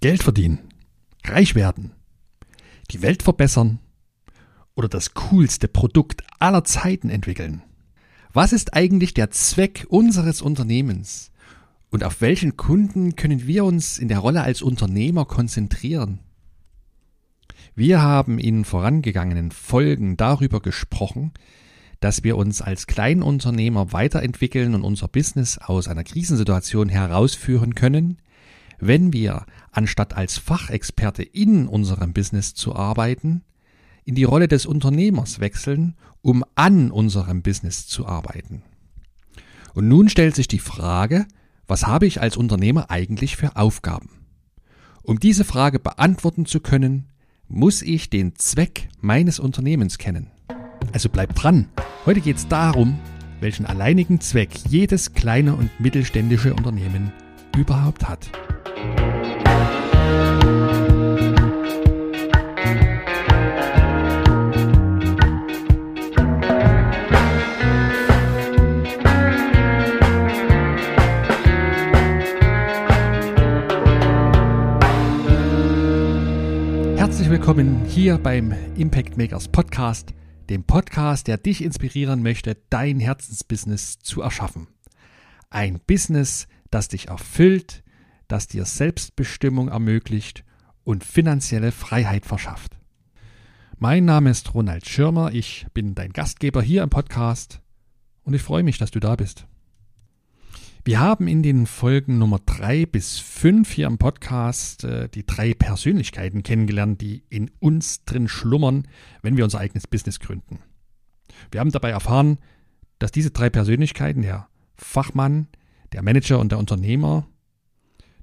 Geld verdienen, reich werden, die Welt verbessern oder das coolste Produkt aller Zeiten entwickeln? Was ist eigentlich der Zweck unseres Unternehmens? Und auf welchen Kunden können wir uns in der Rolle als Unternehmer konzentrieren? Wir haben in vorangegangenen Folgen darüber gesprochen, dass wir uns als Kleinunternehmer weiterentwickeln und unser Business aus einer Krisensituation herausführen können, wenn wir, anstatt als Fachexperte in unserem Business zu arbeiten, in die Rolle des Unternehmers wechseln, um an unserem Business zu arbeiten. Und nun stellt sich die Frage, was habe ich als Unternehmer eigentlich für Aufgaben? Um diese Frage beantworten zu können, muss ich den Zweck meines Unternehmens kennen. Also bleibt dran. Heute geht es darum, welchen alleinigen Zweck jedes kleine und mittelständische Unternehmen überhaupt hat. Willkommen hier beim Impact Makers Podcast, dem Podcast, der dich inspirieren möchte, dein Herzensbusiness zu erschaffen. Ein Business, das dich erfüllt, das dir Selbstbestimmung ermöglicht und finanzielle Freiheit verschafft. Mein Name ist Ronald Schirmer, ich bin dein Gastgeber hier im Podcast und ich freue mich, dass du da bist. Wir haben in den Folgen Nummer drei bis fünf hier im Podcast äh, die drei Persönlichkeiten kennengelernt, die in uns drin schlummern, wenn wir unser eigenes Business gründen. Wir haben dabei erfahren, dass diese drei Persönlichkeiten, der Fachmann, der Manager und der Unternehmer,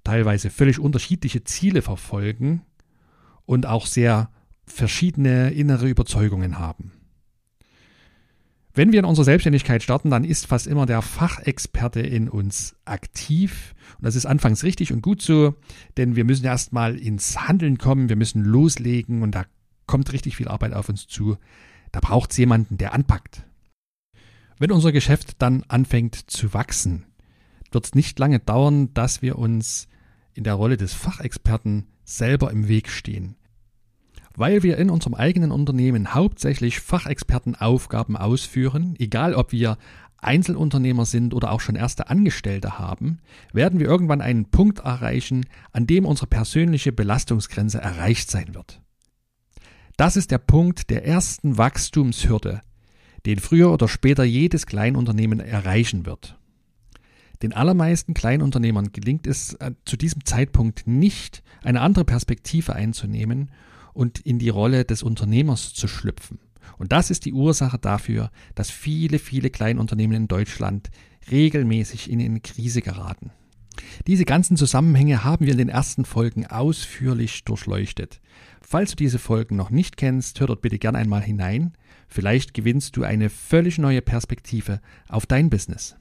teilweise völlig unterschiedliche Ziele verfolgen und auch sehr verschiedene innere Überzeugungen haben. Wenn wir in unserer Selbstständigkeit starten, dann ist fast immer der Fachexperte in uns aktiv. Und das ist anfangs richtig und gut so, denn wir müssen erstmal ins Handeln kommen, wir müssen loslegen und da kommt richtig viel Arbeit auf uns zu. Da braucht es jemanden, der anpackt. Wenn unser Geschäft dann anfängt zu wachsen, wird es nicht lange dauern, dass wir uns in der Rolle des Fachexperten selber im Weg stehen. Weil wir in unserem eigenen Unternehmen hauptsächlich Fachexpertenaufgaben ausführen, egal ob wir Einzelunternehmer sind oder auch schon erste Angestellte haben, werden wir irgendwann einen Punkt erreichen, an dem unsere persönliche Belastungsgrenze erreicht sein wird. Das ist der Punkt der ersten Wachstumshürde, den früher oder später jedes Kleinunternehmen erreichen wird. Den allermeisten Kleinunternehmern gelingt es äh, zu diesem Zeitpunkt nicht, eine andere Perspektive einzunehmen und in die Rolle des Unternehmers zu schlüpfen. Und das ist die Ursache dafür, dass viele, viele Kleinunternehmen in Deutschland regelmäßig in eine Krise geraten. Diese ganzen Zusammenhänge haben wir in den ersten Folgen ausführlich durchleuchtet. Falls du diese Folgen noch nicht kennst, hör dort bitte gern einmal hinein. Vielleicht gewinnst du eine völlig neue Perspektive auf dein Business.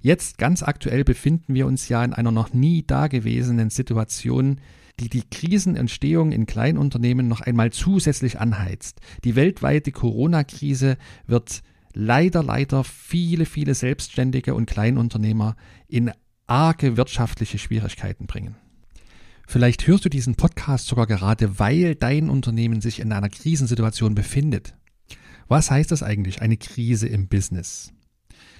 Jetzt ganz aktuell befinden wir uns ja in einer noch nie dagewesenen Situation, die die Krisenentstehung in Kleinunternehmen noch einmal zusätzlich anheizt. Die weltweite Corona-Krise wird leider, leider viele, viele Selbstständige und Kleinunternehmer in arge wirtschaftliche Schwierigkeiten bringen. Vielleicht hörst du diesen Podcast sogar gerade, weil dein Unternehmen sich in einer Krisensituation befindet. Was heißt das eigentlich, eine Krise im Business?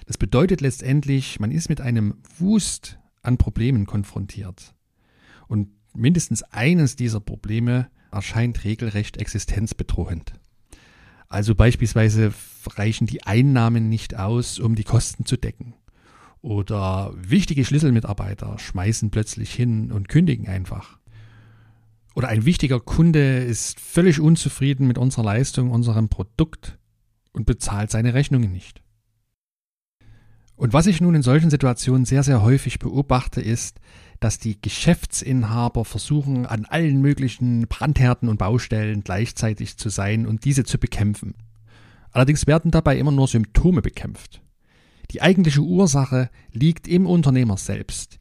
Das bedeutet letztendlich, man ist mit einem Wust an Problemen konfrontiert. Und mindestens eines dieser Probleme erscheint regelrecht existenzbedrohend. Also beispielsweise reichen die Einnahmen nicht aus, um die Kosten zu decken. Oder wichtige Schlüsselmitarbeiter schmeißen plötzlich hin und kündigen einfach. Oder ein wichtiger Kunde ist völlig unzufrieden mit unserer Leistung, unserem Produkt und bezahlt seine Rechnungen nicht. Und was ich nun in solchen Situationen sehr, sehr häufig beobachte, ist, dass die Geschäftsinhaber versuchen, an allen möglichen Brandhärten und Baustellen gleichzeitig zu sein und diese zu bekämpfen. Allerdings werden dabei immer nur Symptome bekämpft. Die eigentliche Ursache liegt im Unternehmer selbst.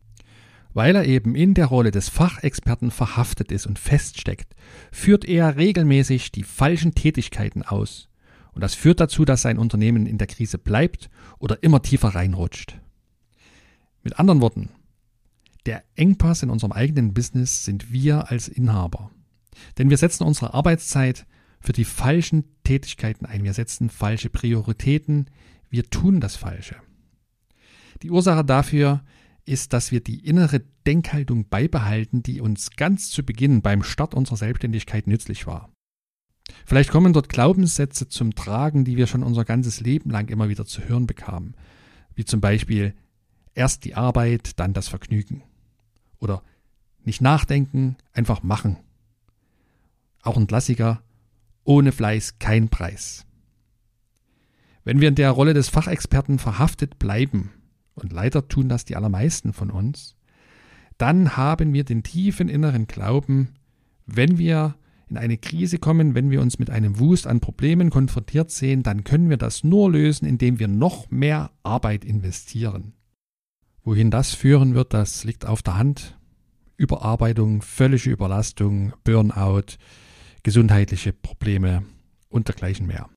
Weil er eben in der Rolle des Fachexperten verhaftet ist und feststeckt, führt er regelmäßig die falschen Tätigkeiten aus und das führt dazu, dass sein Unternehmen in der Krise bleibt oder immer tiefer reinrutscht. Mit anderen Worten, Der Engpass in unserem eigenen Business sind wir als Inhaber. Denn wir setzen unsere Arbeitszeit für die falschen Tätigkeiten ein. Wir setzen falsche Prioritäten. Wir tun das Falsche. Die Ursache dafür ist, dass wir die innere Denkhaltung beibehalten, die uns ganz zu Beginn beim Start unserer Selbstständigkeit nützlich war. Vielleicht kommen dort Glaubenssätze zum Tragen, die wir schon unser ganzes Leben lang immer wieder zu hören bekamen. Wie zum Beispiel erst die Arbeit, dann das Vergnügen. Oder nicht nachdenken, einfach machen. Auch ein Klassiker, ohne Fleiß kein Preis. Wenn wir in der Rolle des Fachexperten verhaftet bleiben, und leider tun das die allermeisten von uns, dann haben wir den tiefen inneren Glauben, wenn wir in eine Krise kommen, wenn wir uns mit einem Wust an Problemen konfrontiert sehen, dann können wir das nur lösen, indem wir noch mehr Arbeit investieren. Wohin das führen wird, das liegt auf der Hand. Überarbeitung, völlige Überlastung, Burnout, gesundheitliche Probleme und dergleichen mehr.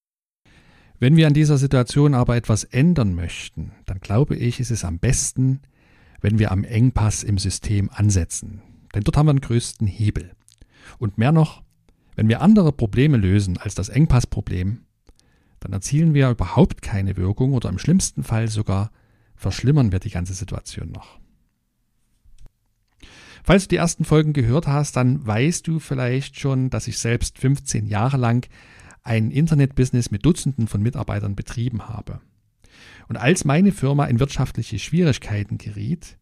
Wenn wir an dieser Situation aber etwas ändern möchten, dann glaube ich, ist es am besten, wenn wir am Engpass im System ansetzen. Denn dort haben wir den größten Hebel. Und mehr noch, wenn wir andere Probleme lösen als das Engpassproblem, dann erzielen wir überhaupt keine Wirkung oder im schlimmsten Fall sogar verschlimmern wir die ganze Situation noch. Falls du die ersten Folgen gehört hast, dann weißt du vielleicht schon, dass ich selbst 15 Jahre lang ein Internetbusiness mit Dutzenden von Mitarbeitern betrieben habe. Und als meine Firma in wirtschaftliche Schwierigkeiten geriet,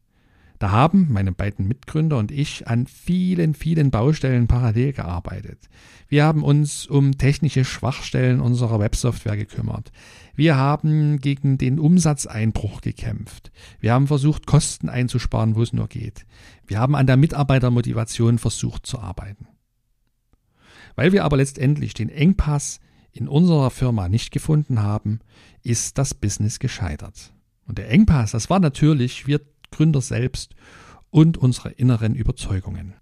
da haben meine beiden Mitgründer und ich an vielen, vielen Baustellen parallel gearbeitet. Wir haben uns um technische Schwachstellen unserer Websoftware gekümmert. Wir haben gegen den Umsatzeinbruch gekämpft. Wir haben versucht, Kosten einzusparen, wo es nur geht. Wir haben an der Mitarbeitermotivation versucht zu arbeiten. Weil wir aber letztendlich den Engpass in unserer Firma nicht gefunden haben, ist das Business gescheitert. Und der Engpass, das war natürlich, wir Gründer selbst und unsere inneren Überzeugungen.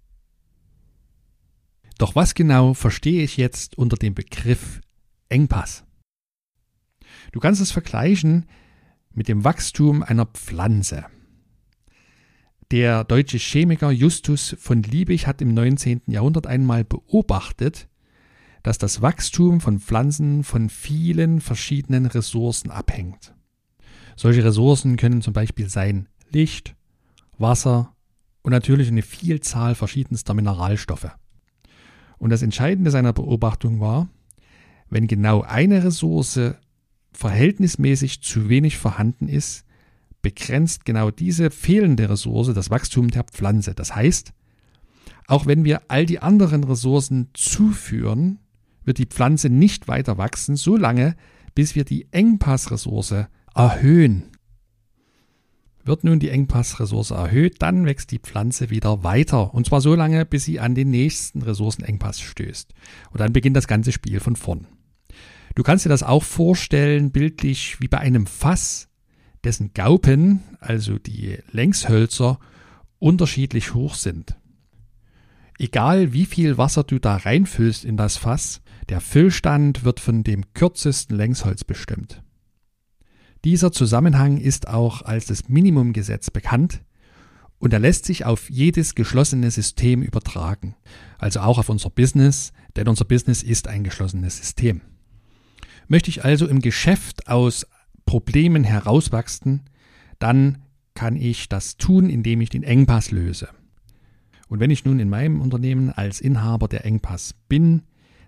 Doch was genau verstehe ich jetzt unter dem Begriff Engpass? Du kannst es vergleichen mit dem Wachstum einer Pflanze. Der deutsche Chemiker Justus von Liebig hat im 19. Jahrhundert einmal beobachtet, dass das Wachstum von Pflanzen von vielen verschiedenen Ressourcen abhängt. Solche Ressourcen können zum Beispiel sein Licht, Wasser und natürlich eine Vielzahl verschiedenster Mineralstoffe. Und das Entscheidende seiner Beobachtung war, wenn genau eine Ressource verhältnismäßig zu wenig vorhanden ist, begrenzt genau diese fehlende Ressource das Wachstum der Pflanze. Das heißt, auch wenn wir all die anderen Ressourcen zuführen, wird die Pflanze nicht weiter wachsen, solange bis wir die Engpassressource erhöhen. Wird nun die Engpassressource erhöht, dann wächst die Pflanze wieder weiter. Und zwar so lange, bis sie an den nächsten Ressourcenengpass stößt. Und dann beginnt das ganze Spiel von vorn. Du kannst dir das auch vorstellen, bildlich wie bei einem Fass, dessen Gaupen, also die Längshölzer, unterschiedlich hoch sind. Egal wie viel Wasser du da reinfüllst in das Fass, der Füllstand wird von dem kürzesten Längsholz bestimmt. Dieser Zusammenhang ist auch als das Minimumgesetz bekannt und er lässt sich auf jedes geschlossene System übertragen, also auch auf unser Business, denn unser Business ist ein geschlossenes System. Möchte ich also im Geschäft aus Problemen herauswachsen, dann kann ich das tun, indem ich den Engpass löse. Und wenn ich nun in meinem Unternehmen als Inhaber der Engpass bin,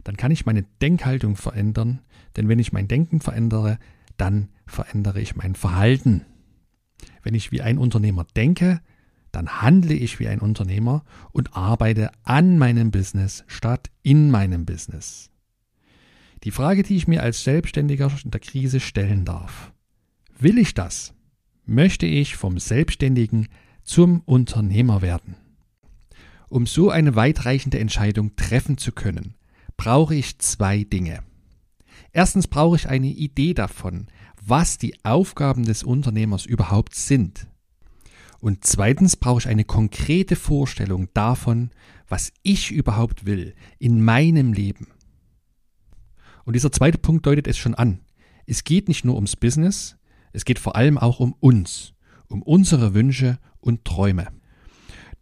dann kann ich meine Denkhaltung verändern, denn wenn ich mein Denken verändere, dann verändere ich mein Verhalten. Wenn ich wie ein Unternehmer denke, dann handle ich wie ein Unternehmer und arbeite an meinem Business statt in meinem Business. Die Frage, die ich mir als Selbstständiger in der Krise stellen darf. Will ich das? Möchte ich vom Selbstständigen zum Unternehmer werden? Um so eine weitreichende Entscheidung treffen zu können, brauche ich zwei Dinge. Erstens brauche ich eine Idee davon, was die Aufgaben des Unternehmers überhaupt sind. Und zweitens brauche ich eine konkrete Vorstellung davon, was ich überhaupt will in meinem Leben. Und dieser zweite Punkt deutet es schon an. Es geht nicht nur ums Business, es geht vor allem auch um uns, um unsere Wünsche und Träume.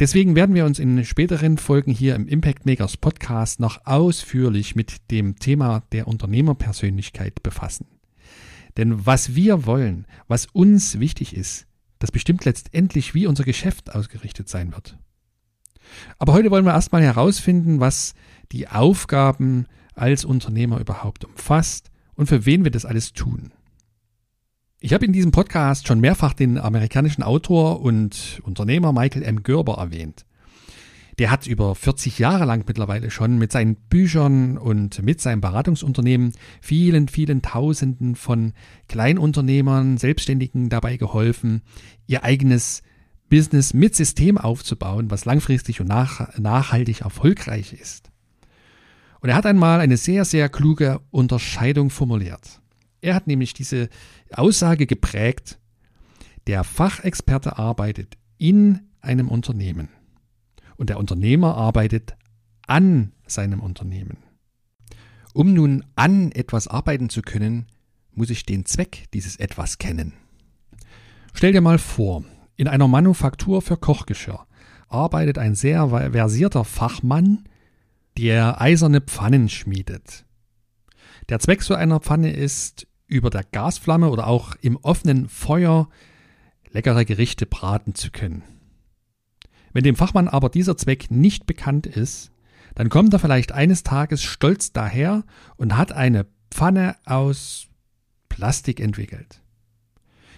Deswegen werden wir uns in späteren Folgen hier im Impact Makers Podcast noch ausführlich mit dem Thema der Unternehmerpersönlichkeit befassen. Denn was wir wollen, was uns wichtig ist, das bestimmt letztendlich, wie unser Geschäft ausgerichtet sein wird. Aber heute wollen wir erstmal herausfinden, was die Aufgaben als Unternehmer überhaupt umfasst und für wen wir das alles tun. Ich habe in diesem Podcast schon mehrfach den amerikanischen Autor und Unternehmer Michael M. Gerber erwähnt. Der hat über 40 Jahre lang mittlerweile schon mit seinen Büchern und mit seinem Beratungsunternehmen vielen, vielen Tausenden von Kleinunternehmern, Selbstständigen dabei geholfen, ihr eigenes Business mit System aufzubauen, was langfristig und nach, nachhaltig erfolgreich ist. Und er hat einmal eine sehr, sehr kluge Unterscheidung formuliert. Er hat nämlich diese Aussage geprägt, der Fachexperte arbeitet in einem Unternehmen und der Unternehmer arbeitet an seinem Unternehmen. Um nun an etwas arbeiten zu können, muss ich den Zweck dieses etwas kennen. Stell dir mal vor, in einer Manufaktur für Kochgeschirr arbeitet ein sehr versierter Fachmann, der eiserne Pfannen schmiedet. Der Zweck so einer Pfanne ist, über der Gasflamme oder auch im offenen Feuer leckere Gerichte braten zu können. Wenn dem Fachmann aber dieser Zweck nicht bekannt ist, dann kommt er vielleicht eines Tages stolz daher und hat eine Pfanne aus Plastik entwickelt.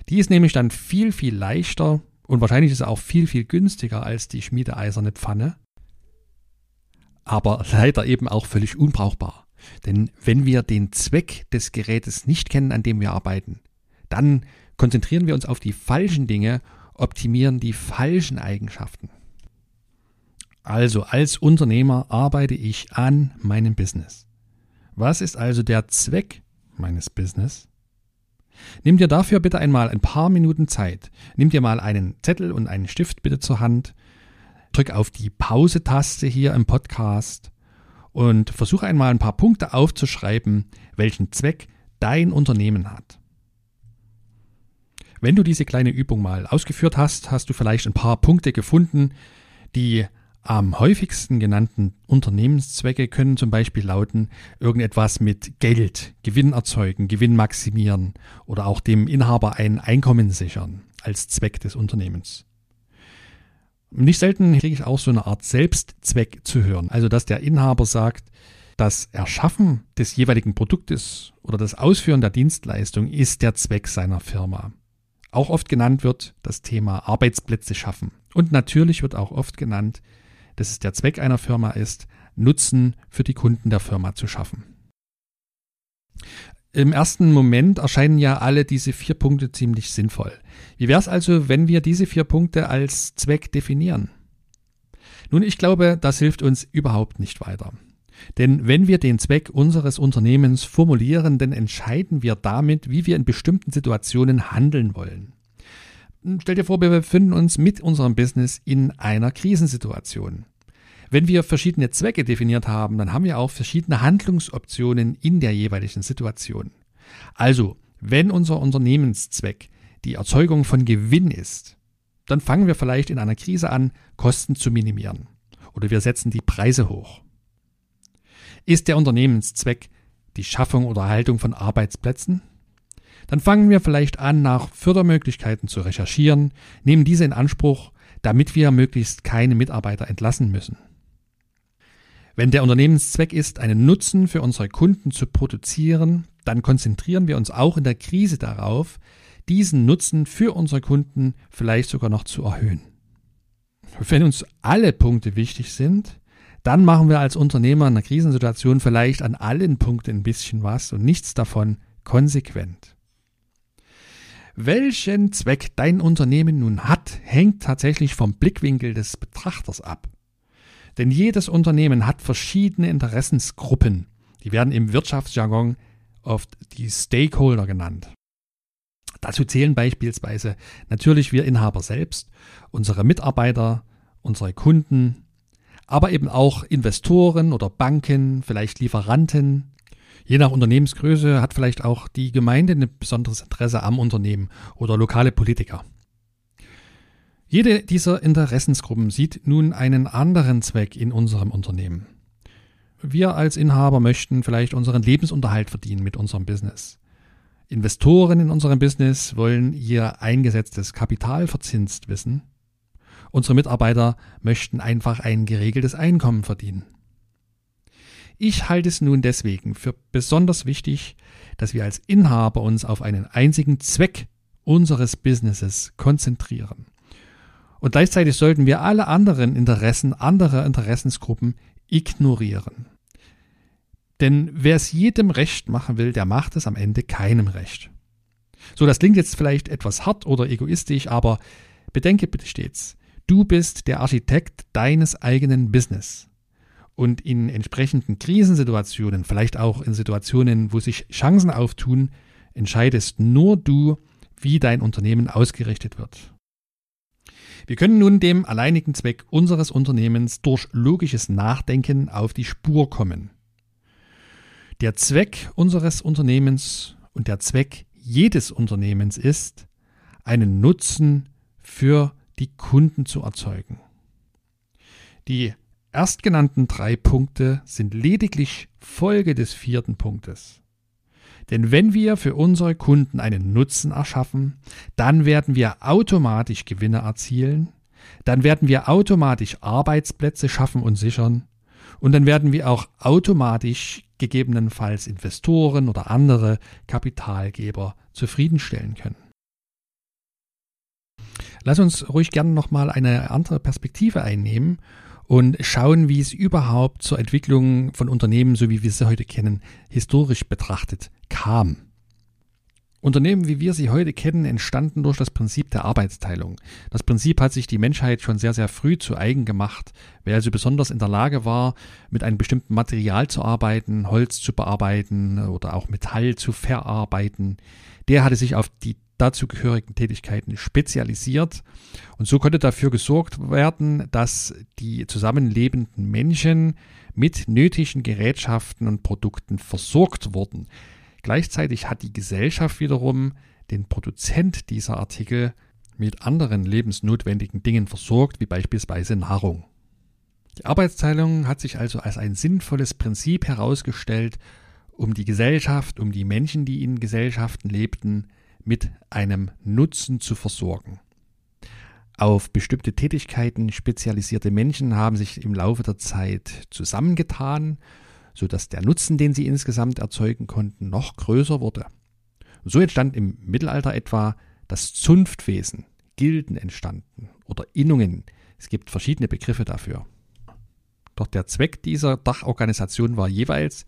Die ist nämlich dann viel, viel leichter und wahrscheinlich ist auch viel, viel günstiger als die schmiedeeiserne Pfanne, aber leider eben auch völlig unbrauchbar. Denn wenn wir den Zweck des Gerätes nicht kennen, an dem wir arbeiten, dann konzentrieren wir uns auf die falschen Dinge, optimieren die falschen Eigenschaften. Also als Unternehmer arbeite ich an meinem Business. Was ist also der Zweck meines Business? Nimm dir dafür bitte einmal ein paar Minuten Zeit. Nimm dir mal einen Zettel und einen Stift bitte zur Hand. Drück auf die Pause-Taste hier im Podcast und versuche einmal ein paar Punkte aufzuschreiben, welchen Zweck dein Unternehmen hat. Wenn du diese kleine Übung mal ausgeführt hast, hast du vielleicht ein paar Punkte gefunden. Die am häufigsten genannten Unternehmenszwecke können zum Beispiel lauten, irgendetwas mit Geld, Gewinn erzeugen, Gewinn maximieren oder auch dem Inhaber ein Einkommen sichern als Zweck des Unternehmens. Nicht selten kriege ich auch so eine Art Selbstzweck zu hören. Also, dass der Inhaber sagt, das Erschaffen des jeweiligen Produktes oder das Ausführen der Dienstleistung ist der Zweck seiner Firma. Auch oft genannt wird das Thema Arbeitsplätze schaffen. Und natürlich wird auch oft genannt, dass es der Zweck einer Firma ist, Nutzen für die Kunden der Firma zu schaffen. Im ersten Moment erscheinen ja alle diese vier Punkte ziemlich sinnvoll. Wie wäre es also, wenn wir diese vier Punkte als Zweck definieren? Nun, ich glaube, das hilft uns überhaupt nicht weiter. Denn wenn wir den Zweck unseres Unternehmens formulieren, dann entscheiden wir damit, wie wir in bestimmten Situationen handeln wollen. Stell dir vor, wir befinden uns mit unserem Business in einer Krisensituation. Wenn wir verschiedene Zwecke definiert haben, dann haben wir auch verschiedene Handlungsoptionen in der jeweiligen Situation. Also, wenn unser Unternehmenszweck die Erzeugung von Gewinn ist, dann fangen wir vielleicht in einer Krise an, Kosten zu minimieren. Oder wir setzen die Preise hoch. Ist der Unternehmenszweck die Schaffung oder Erhaltung von Arbeitsplätzen? Dann fangen wir vielleicht an, nach Fördermöglichkeiten zu recherchieren, nehmen diese in Anspruch, damit wir möglichst keine Mitarbeiter entlassen müssen. Wenn der Unternehmenszweck ist, einen Nutzen für unsere Kunden zu produzieren, dann konzentrieren wir uns auch in der Krise darauf, diesen Nutzen für unsere Kunden vielleicht sogar noch zu erhöhen. Wenn uns alle Punkte wichtig sind, dann machen wir als Unternehmer in einer Krisensituation vielleicht an allen Punkten ein bisschen was und nichts davon konsequent. Welchen Zweck dein Unternehmen nun hat, hängt tatsächlich vom Blickwinkel des Betrachters ab. Denn jedes Unternehmen hat verschiedene Interessensgruppen. Die werden im Wirtschaftsjargon oft die Stakeholder genannt. Dazu zählen beispielsweise natürlich wir Inhaber selbst, unsere Mitarbeiter, unsere Kunden, aber eben auch Investoren oder Banken, vielleicht Lieferanten. Je nach Unternehmensgröße hat vielleicht auch die Gemeinde ein besonderes Interesse am Unternehmen oder lokale Politiker. Jede dieser Interessensgruppen sieht nun einen anderen Zweck in unserem Unternehmen. Wir als Inhaber möchten vielleicht unseren Lebensunterhalt verdienen mit unserem Business. Investoren in unserem Business wollen ihr eingesetztes Kapital verzinst wissen. Unsere Mitarbeiter möchten einfach ein geregeltes Einkommen verdienen. Ich halte es nun deswegen für besonders wichtig, dass wir als Inhaber uns auf einen einzigen Zweck unseres Businesses konzentrieren. Und gleichzeitig sollten wir alle anderen Interessen anderer Interessensgruppen ignorieren. Denn wer es jedem recht machen will, der macht es am Ende keinem recht. So, das klingt jetzt vielleicht etwas hart oder egoistisch, aber bedenke bitte stets, du bist der Architekt deines eigenen Business. Und in entsprechenden Krisensituationen, vielleicht auch in Situationen, wo sich Chancen auftun, entscheidest nur du, wie dein Unternehmen ausgerichtet wird. Wir können nun dem alleinigen Zweck unseres Unternehmens durch logisches Nachdenken auf die Spur kommen. Der Zweck unseres Unternehmens und der Zweck jedes Unternehmens ist, einen Nutzen für die Kunden zu erzeugen. Die erstgenannten drei Punkte sind lediglich Folge des vierten Punktes. Denn wenn wir für unsere Kunden einen Nutzen erschaffen, dann werden wir automatisch Gewinne erzielen, dann werden wir automatisch Arbeitsplätze schaffen und sichern und dann werden wir auch automatisch gegebenenfalls Investoren oder andere Kapitalgeber zufriedenstellen können. Lass uns ruhig gerne nochmal eine andere Perspektive einnehmen und schauen, wie es überhaupt zur Entwicklung von Unternehmen, so wie wir sie heute kennen, historisch betrachtet kam. Unternehmen, wie wir sie heute kennen, entstanden durch das Prinzip der Arbeitsteilung. Das Prinzip hat sich die Menschheit schon sehr, sehr früh zu eigen gemacht. Wer also besonders in der Lage war, mit einem bestimmten Material zu arbeiten, Holz zu bearbeiten oder auch Metall zu verarbeiten, der hatte sich auf die dazugehörigen Tätigkeiten spezialisiert. Und so konnte dafür gesorgt werden, dass die zusammenlebenden Menschen mit nötigen Gerätschaften und Produkten versorgt wurden. Gleichzeitig hat die Gesellschaft wiederum den Produzent dieser Artikel mit anderen lebensnotwendigen Dingen versorgt, wie beispielsweise Nahrung. Die Arbeitsteilung hat sich also als ein sinnvolles Prinzip herausgestellt, um die Gesellschaft, um die Menschen, die in Gesellschaften lebten, mit einem Nutzen zu versorgen. Auf bestimmte Tätigkeiten spezialisierte Menschen haben sich im Laufe der Zeit zusammengetan, sodass der Nutzen, den sie insgesamt erzeugen konnten, noch größer wurde. So entstand im Mittelalter etwa das Zunftwesen, Gilden entstanden oder Innungen. Es gibt verschiedene Begriffe dafür. Doch der Zweck dieser Dachorganisation war jeweils,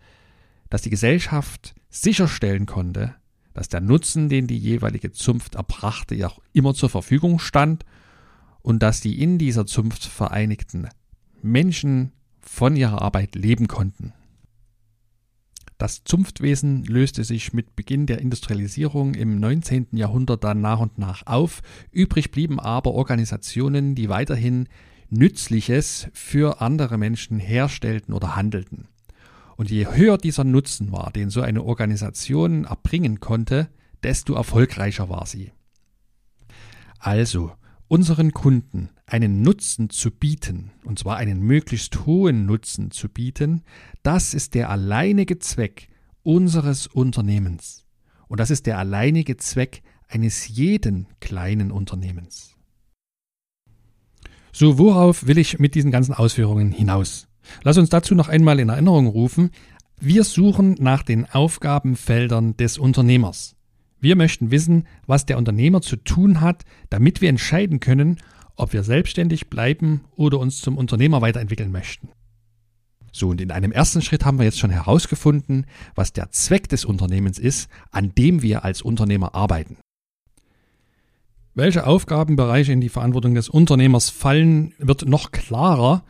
dass die Gesellschaft sicherstellen konnte, dass der Nutzen, den die jeweilige Zunft erbrachte, ja auch immer zur Verfügung stand und dass die in dieser Zunft vereinigten Menschen von ihrer Arbeit leben konnten. Das Zunftwesen löste sich mit Beginn der Industrialisierung im 19. Jahrhundert dann nach und nach auf, übrig blieben aber Organisationen, die weiterhin Nützliches für andere Menschen herstellten oder handelten. Und je höher dieser Nutzen war, den so eine Organisation erbringen konnte, desto erfolgreicher war sie. Also, unseren Kunden einen Nutzen zu bieten, und zwar einen möglichst hohen Nutzen zu bieten, das ist der alleinige Zweck unseres Unternehmens. Und das ist der alleinige Zweck eines jeden kleinen Unternehmens. So, worauf will ich mit diesen ganzen Ausführungen hinaus? Lass uns dazu noch einmal in Erinnerung rufen, wir suchen nach den Aufgabenfeldern des Unternehmers. Wir möchten wissen, was der Unternehmer zu tun hat, damit wir entscheiden können, ob wir selbstständig bleiben oder uns zum Unternehmer weiterentwickeln möchten. So, und in einem ersten Schritt haben wir jetzt schon herausgefunden, was der Zweck des Unternehmens ist, an dem wir als Unternehmer arbeiten. Welche Aufgabenbereiche in die Verantwortung des Unternehmers fallen, wird noch klarer,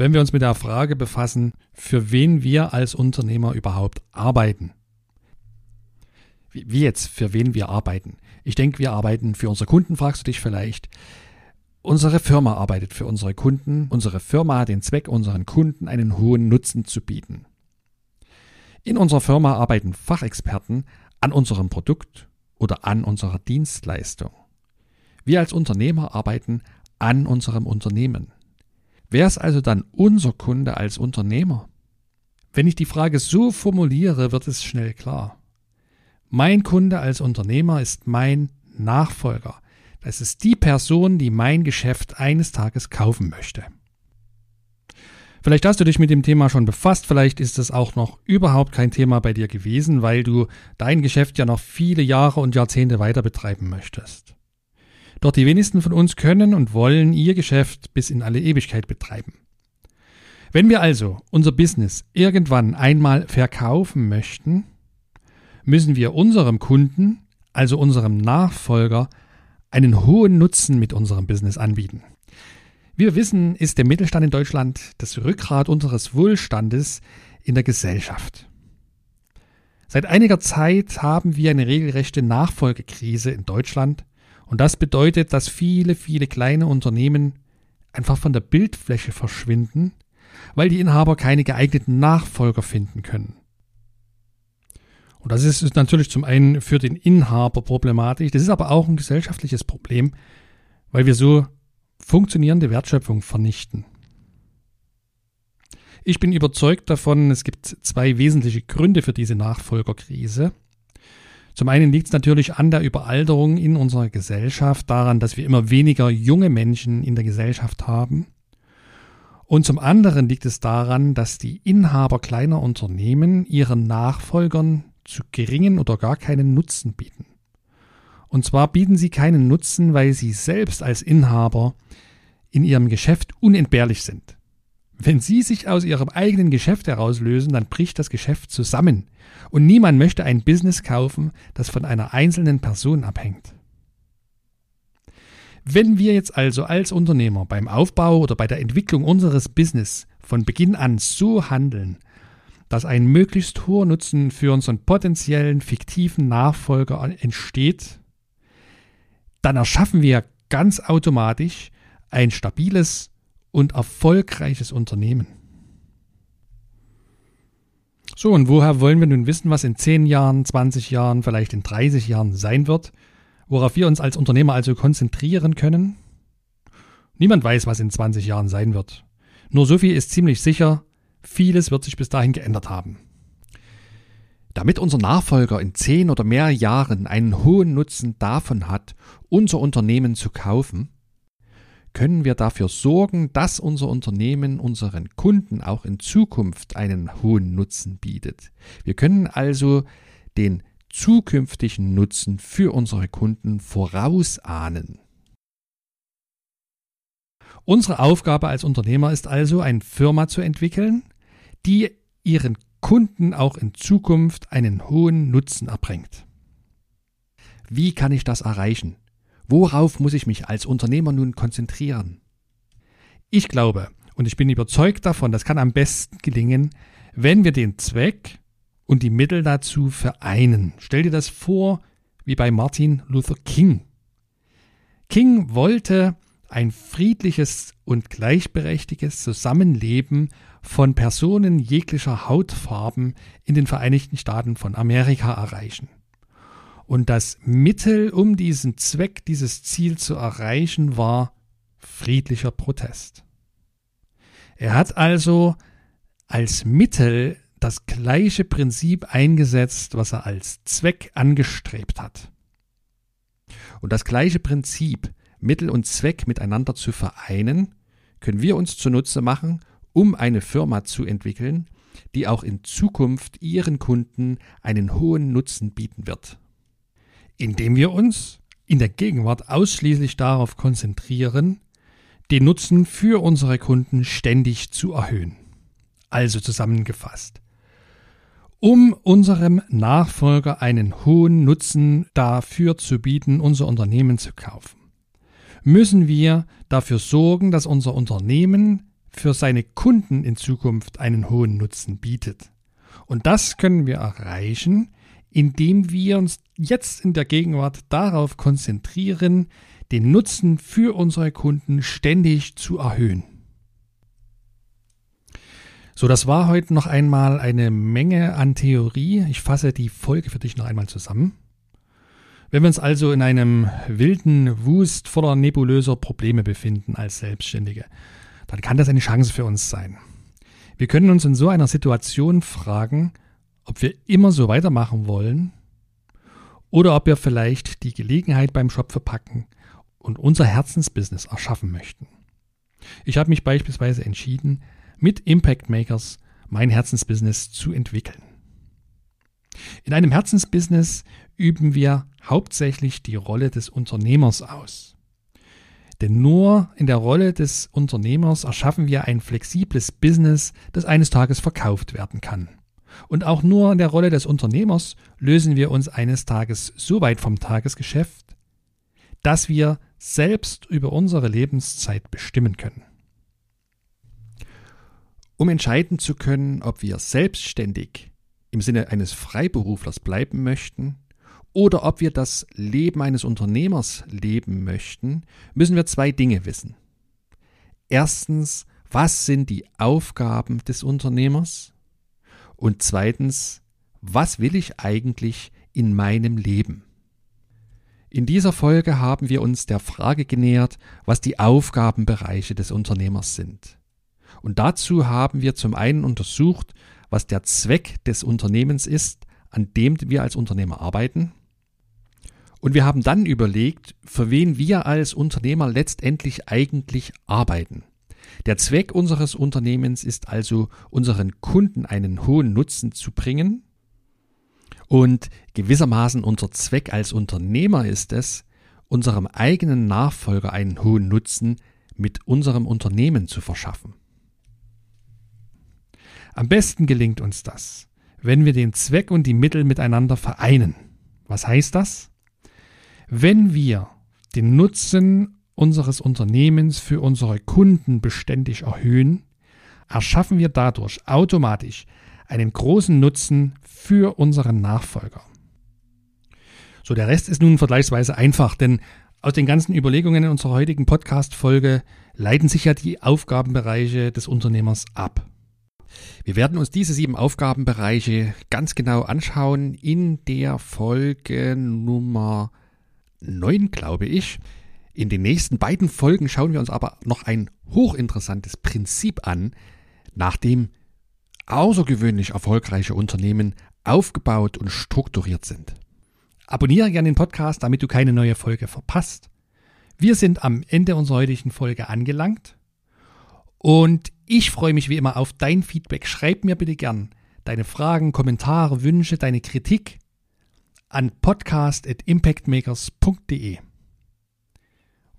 wenn wir uns mit der Frage befassen, für wen wir als Unternehmer überhaupt arbeiten. Wie jetzt, für wen wir arbeiten? Ich denke, wir arbeiten für unsere Kunden, fragst du dich vielleicht. Unsere Firma arbeitet für unsere Kunden. Unsere Firma hat den Zweck, unseren Kunden einen hohen Nutzen zu bieten. In unserer Firma arbeiten Fachexperten an unserem Produkt oder an unserer Dienstleistung. Wir als Unternehmer arbeiten an unserem Unternehmen. Wer ist also dann unser Kunde als Unternehmer? Wenn ich die Frage so formuliere, wird es schnell klar. Mein Kunde als Unternehmer ist mein Nachfolger. Das ist die Person, die mein Geschäft eines Tages kaufen möchte. Vielleicht hast du dich mit dem Thema schon befasst, vielleicht ist es auch noch überhaupt kein Thema bei dir gewesen, weil du dein Geschäft ja noch viele Jahre und Jahrzehnte weiter betreiben möchtest. Doch die wenigsten von uns können und wollen ihr Geschäft bis in alle Ewigkeit betreiben. Wenn wir also unser Business irgendwann einmal verkaufen möchten, müssen wir unserem Kunden, also unserem Nachfolger, einen hohen Nutzen mit unserem Business anbieten. Wie wir wissen, ist der Mittelstand in Deutschland das Rückgrat unseres Wohlstandes in der Gesellschaft. Seit einiger Zeit haben wir eine regelrechte Nachfolgekrise in Deutschland und das bedeutet, dass viele, viele kleine Unternehmen einfach von der Bildfläche verschwinden, weil die Inhaber keine geeigneten Nachfolger finden können. Und das ist natürlich zum einen für den Inhaber problematisch, das ist aber auch ein gesellschaftliches Problem, weil wir so funktionierende Wertschöpfung vernichten. Ich bin überzeugt davon, es gibt zwei wesentliche Gründe für diese Nachfolgerkrise. Zum einen liegt es natürlich an der Überalterung in unserer Gesellschaft, daran, dass wir immer weniger junge Menschen in der Gesellschaft haben. Und zum anderen liegt es daran, dass die Inhaber kleiner Unternehmen ihren Nachfolgern zu geringen oder gar keinen Nutzen bieten. Und zwar bieten sie keinen Nutzen, weil sie selbst als Inhaber in ihrem Geschäft unentbehrlich sind. Wenn sie sich aus ihrem eigenen Geschäft herauslösen, dann bricht das Geschäft zusammen. Und niemand möchte ein Business kaufen, das von einer einzelnen Person abhängt. Wenn wir jetzt also als Unternehmer beim Aufbau oder bei der Entwicklung unseres Business von Beginn an so handeln, dass ein möglichst hoher Nutzen für unseren potenziellen fiktiven Nachfolger entsteht, dann erschaffen wir ganz automatisch ein stabiles und erfolgreiches Unternehmen. So, und woher wollen wir nun wissen, was in 10 Jahren, 20 Jahren, vielleicht in 30 Jahren sein wird? Worauf wir uns als Unternehmer also konzentrieren können? Niemand weiß, was in 20 Jahren sein wird. Nur so viel ist ziemlich sicher, vieles wird sich bis dahin geändert haben. Damit unser Nachfolger in zehn oder mehr Jahren einen hohen Nutzen davon hat, unser Unternehmen zu kaufen, können wir dafür sorgen, dass unser Unternehmen unseren Kunden auch in Zukunft einen hohen Nutzen bietet. Wir können also den zukünftigen Nutzen für unsere Kunden vorausahnen. Unsere Aufgabe als Unternehmer ist also, eine Firma zu entwickeln, die ihren Kunden auch in Zukunft einen hohen Nutzen erbringt. Wie kann ich das erreichen? Worauf muss ich mich als Unternehmer nun konzentrieren? Ich glaube und ich bin überzeugt davon, das kann am besten gelingen, wenn wir den Zweck und die Mittel dazu vereinen. Stell dir das vor wie bei Martin Luther King. King wollte ein friedliches und gleichberechtigtes Zusammenleben von Personen jeglicher Hautfarben in den Vereinigten Staaten von Amerika erreichen. Und das Mittel, um diesen Zweck, dieses Ziel zu erreichen, war friedlicher Protest. Er hat also als Mittel das gleiche Prinzip eingesetzt, was er als Zweck angestrebt hat. Und das gleiche Prinzip, Mittel und Zweck miteinander zu vereinen, können wir uns zunutze machen, um eine Firma zu entwickeln, die auch in Zukunft ihren Kunden einen hohen Nutzen bieten wird. Indem wir uns in der Gegenwart ausschließlich darauf konzentrieren, den Nutzen für unsere Kunden ständig zu erhöhen. Also zusammengefasst. Um unserem Nachfolger einen hohen Nutzen dafür zu bieten, unser Unternehmen zu kaufen, müssen wir dafür sorgen, dass unser Unternehmen für seine Kunden in Zukunft einen hohen Nutzen bietet. Und das können wir erreichen, indem wir uns jetzt in der Gegenwart darauf konzentrieren, den Nutzen für unsere Kunden ständig zu erhöhen. So, das war heute noch einmal eine Menge an Theorie. Ich fasse die Folge für dich noch einmal zusammen. Wenn wir uns also in einem wilden Wust voller nebulöser Probleme befinden als Selbstständige, dann kann das eine Chance für uns sein. Wir können uns in so einer Situation fragen, ob wir immer so weitermachen wollen oder ob wir vielleicht die Gelegenheit beim Shop verpacken und unser Herzensbusiness erschaffen möchten. Ich habe mich beispielsweise entschieden, mit Impact Makers mein Herzensbusiness zu entwickeln. In einem Herzensbusiness üben wir hauptsächlich die Rolle des Unternehmers aus. Denn nur in der Rolle des Unternehmers erschaffen wir ein flexibles Business, das eines Tages verkauft werden kann. Und auch nur in der Rolle des Unternehmers lösen wir uns eines Tages so weit vom Tagesgeschäft, dass wir selbst über unsere Lebenszeit bestimmen können. Um entscheiden zu können, ob wir selbstständig im Sinne eines Freiberuflers bleiben möchten oder ob wir das Leben eines Unternehmers leben möchten, müssen wir zwei Dinge wissen. Erstens, was sind die Aufgaben des Unternehmers? Und zweitens, was will ich eigentlich in meinem Leben? In dieser Folge haben wir uns der Frage genähert, was die Aufgabenbereiche des Unternehmers sind. Und dazu haben wir zum einen untersucht, was der Zweck des Unternehmens ist, an dem wir als Unternehmer arbeiten. Und wir haben dann überlegt, für wen wir als Unternehmer letztendlich eigentlich arbeiten. Der Zweck unseres Unternehmens ist also, unseren Kunden einen hohen Nutzen zu bringen. Und gewissermaßen unser Zweck als Unternehmer ist es, unserem eigenen Nachfolger einen hohen Nutzen mit unserem Unternehmen zu verschaffen. Am besten gelingt uns das, wenn wir den Zweck und die Mittel miteinander vereinen. Was heißt das? Wenn wir den Nutzen unseres Unternehmens für unsere Kunden beständig erhöhen, erschaffen wir dadurch automatisch einen großen Nutzen für unseren Nachfolger. So, der Rest ist nun vergleichsweise einfach, denn aus den ganzen Überlegungen in unserer heutigen Podcast-Folge leiten sich ja die Aufgabenbereiche des Unternehmers ab. Wir werden uns diese sieben Aufgabenbereiche ganz genau anschauen in der Folge Nummer 9, glaube ich. In den nächsten beiden Folgen schauen wir uns aber noch ein hochinteressantes Prinzip an, nach dem außergewöhnlich erfolgreiche Unternehmen aufgebaut und strukturiert sind. Abonniere gerne den Podcast, damit du keine neue Folge verpasst. Wir sind am Ende unserer heutigen Folge angelangt und ich freue mich wie immer auf dein Feedback. Schreib mir bitte gern deine Fragen, Kommentare, Wünsche, deine Kritik an podcast.impactmakers.de.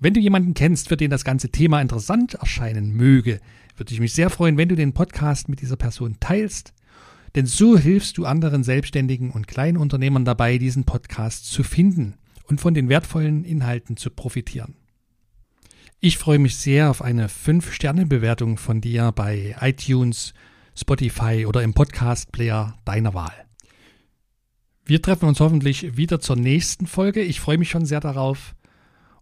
Wenn du jemanden kennst, für den das ganze Thema interessant erscheinen möge, würde ich mich sehr freuen, wenn du den Podcast mit dieser Person teilst. Denn so hilfst du anderen Selbstständigen und kleinen Unternehmern dabei, diesen Podcast zu finden und von den wertvollen Inhalten zu profitieren. Ich freue mich sehr auf eine 5-Sterne-Bewertung von dir bei iTunes, Spotify oder im Podcast-Player deiner Wahl. Wir treffen uns hoffentlich wieder zur nächsten Folge. Ich freue mich schon sehr darauf.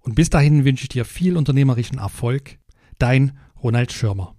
Und bis dahin wünsche ich dir viel unternehmerischen Erfolg. Dein Ronald Schirmer.